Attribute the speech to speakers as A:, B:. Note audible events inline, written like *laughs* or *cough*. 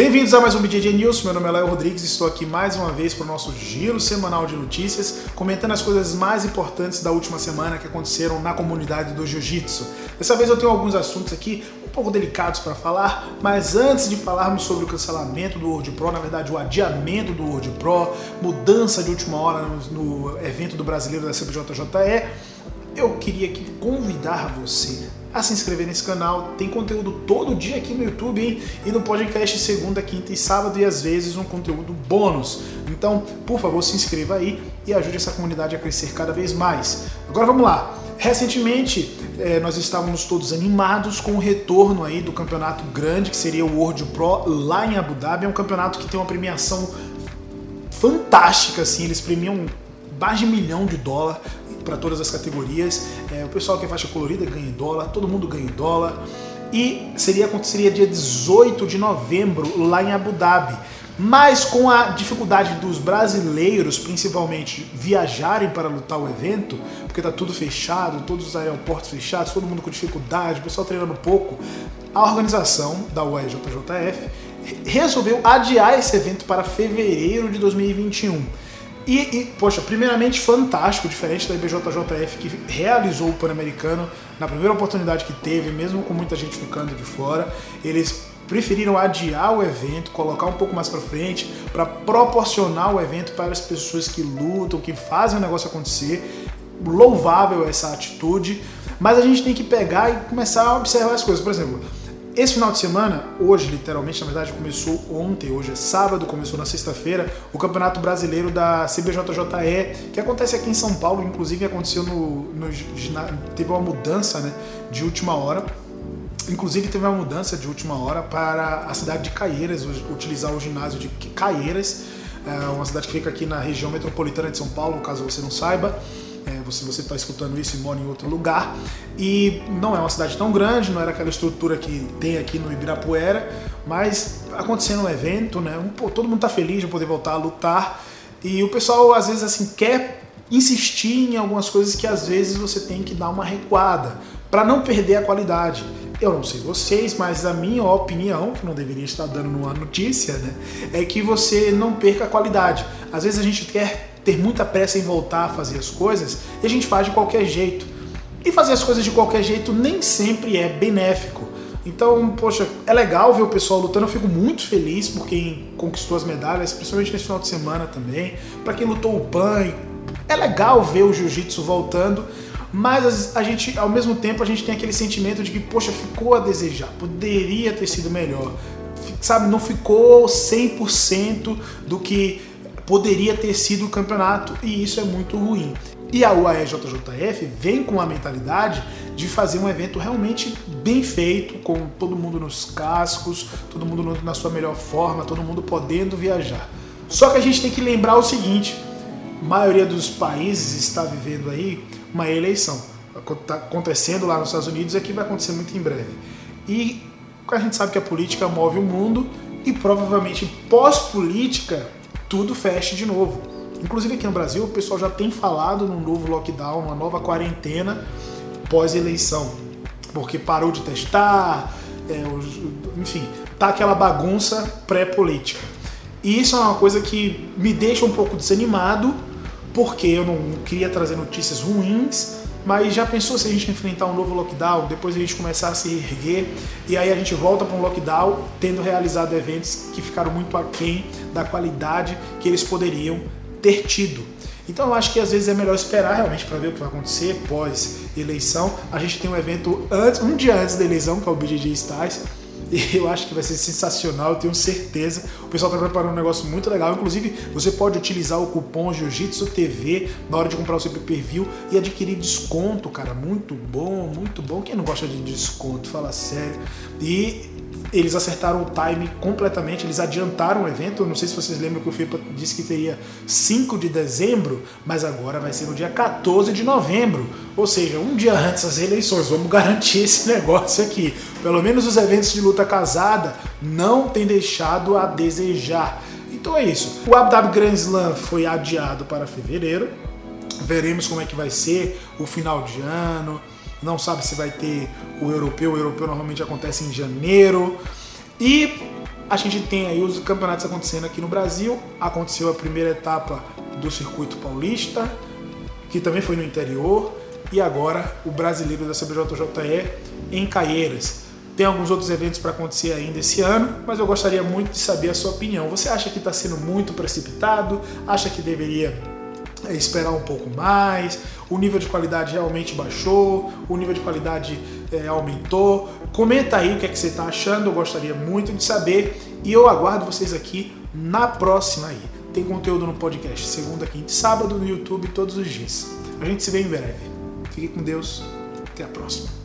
A: Bem-vindos a mais um BJJ News, meu nome é Léo Rodrigues e estou aqui mais uma vez para o nosso giro semanal de notícias, comentando as coisas mais importantes da última semana que aconteceram na comunidade do Jiu-Jitsu. Dessa vez eu tenho alguns assuntos aqui um pouco delicados para falar, mas antes de falarmos sobre o cancelamento do World Pro, na verdade o adiamento do World Pro, mudança de última hora no, no evento do brasileiro da CBJJE, eu queria aqui convidar você a se inscrever nesse canal. Tem conteúdo todo dia aqui no YouTube hein? e no podcast segunda, quinta e sábado e às vezes um conteúdo bônus. Então, por favor, se inscreva aí e ajude essa comunidade a crescer cada vez mais. Agora vamos lá. Recentemente, eh, nós estávamos todos animados com o retorno aí do campeonato grande, que seria o World Pro lá em Abu Dhabi. É um campeonato que tem uma premiação fantástica, assim, eles premiam mais de milhão de dólar para todas as categorias. É, o pessoal que é faixa colorida ganha em dólar, todo mundo ganha em dólar. E seria aconteceria dia 18 de novembro lá em Abu Dhabi. Mas com a dificuldade dos brasileiros, principalmente, viajarem para lutar o evento, porque está tudo fechado, todos os aeroportos fechados, todo mundo com dificuldade, o pessoal treinando pouco, a organização da UEJJF resolveu adiar esse evento para fevereiro de 2021. E, e, poxa, primeiramente fantástico, diferente da IBJJF que realizou o Pan-Americano na primeira oportunidade que teve, mesmo com muita gente ficando de fora, eles preferiram adiar o evento, colocar um pouco mais para frente, para proporcionar o evento para as pessoas que lutam, que fazem o negócio acontecer. Louvável essa atitude, mas a gente tem que pegar e começar a observar as coisas. Por exemplo, esse final de semana, hoje literalmente, na verdade começou ontem, hoje é sábado, começou na sexta-feira, o Campeonato Brasileiro da CBJJE, que acontece aqui em São Paulo, inclusive aconteceu no, no teve uma mudança, né, de última hora. Inclusive teve uma mudança de última hora para a cidade de Caieiras, utilizar o ginásio de Caieiras, é uma cidade que fica aqui na região metropolitana de São Paulo, caso você não saiba se você está escutando isso e mora em outro lugar. E não é uma cidade tão grande, não era aquela estrutura que tem aqui no Ibirapuera, mas acontecendo um evento, né? Todo mundo está feliz de poder voltar a lutar. E o pessoal às vezes assim quer insistir em algumas coisas que às vezes você tem que dar uma recuada para não perder a qualidade. Eu não sei vocês, mas a minha opinião, que não deveria estar dando numa notícia, né, é que você não perca a qualidade. Às vezes a gente quer ter muita pressa em voltar a fazer as coisas e a gente faz de qualquer jeito. E fazer as coisas de qualquer jeito nem sempre é benéfico. Então, poxa, é legal ver o pessoal lutando. Eu fico muito feliz por quem conquistou as medalhas, principalmente nesse final de semana também. Para quem lutou o PAN, é legal ver o jiu-jitsu voltando. Mas a gente, ao mesmo tempo, a gente tem aquele sentimento de que, poxa, ficou a desejar, poderia ter sido melhor. Sabe, não ficou 100% do que poderia ter sido o campeonato e isso é muito ruim. E a UAEJJF vem com a mentalidade de fazer um evento realmente bem feito, com todo mundo nos cascos, todo mundo na sua melhor forma, todo mundo podendo viajar. Só que a gente tem que lembrar o seguinte: a maioria dos países está vivendo aí uma eleição. Está acontecendo lá nos Estados Unidos e aqui vai acontecer muito em breve. E a gente sabe que a política move o mundo e provavelmente pós-política tudo feche de novo. Inclusive aqui no Brasil, o pessoal já tem falado num novo lockdown, uma nova quarentena pós-eleição, porque parou de testar, é, enfim, tá aquela bagunça pré-política. E isso é uma coisa que me deixa um pouco desanimado, porque eu não queria trazer notícias ruins, mas já pensou se a gente enfrentar um novo lockdown, depois a gente começar a se erguer e aí a gente volta para um lockdown tendo realizado eventos que ficaram muito aquém da qualidade que eles poderiam ter tido. Então eu acho que às vezes é melhor esperar realmente para ver o que vai acontecer pós eleição. A gente tem um evento antes, um dia antes da eleição, que é o BJJ e *laughs* eu acho que vai ser sensacional, eu tenho certeza. O pessoal está preparando um negócio muito legal. Inclusive, você pode utilizar o cupom Jiu-Jitsu TV na hora de comprar o seu pay-per-view e adquirir desconto, cara. Muito bom, muito bom. Quem não gosta de desconto? Fala sério. E eles acertaram o time completamente, eles adiantaram o evento. Não sei se vocês lembram que o FIPA disse que teria 5 de dezembro, mas agora vai ser no dia 14 de novembro, ou seja, um dia antes das eleições. Vamos *laughs* garantir esse negócio aqui. Pelo menos os eventos de luta casada não têm deixado a desejar. Então é isso. O Dhabi Grand Slam foi adiado para fevereiro. Veremos como é que vai ser o final de ano não sabe se vai ter o europeu. O europeu normalmente acontece em janeiro. E A gente tem aí os campeonatos acontecendo aqui no Brasil. Aconteceu a primeira etapa do circuito paulista, que também foi no interior, e agora o brasileiro da CBJJE em Caieiras. Tem alguns outros eventos para acontecer ainda esse ano, mas eu gostaria muito de saber a sua opinião. Você acha que está sendo muito precipitado? Acha que deveria esperar um pouco mais? O nível de qualidade realmente baixou? O nível de qualidade é, aumentou? Comenta aí o que, é que você está achando, eu gostaria muito de saber e eu aguardo vocês aqui na próxima aí. Tem conteúdo no podcast segunda, quinta e sábado no YouTube todos os dias. A gente se vê em breve. Fique com Deus. Até a próxima.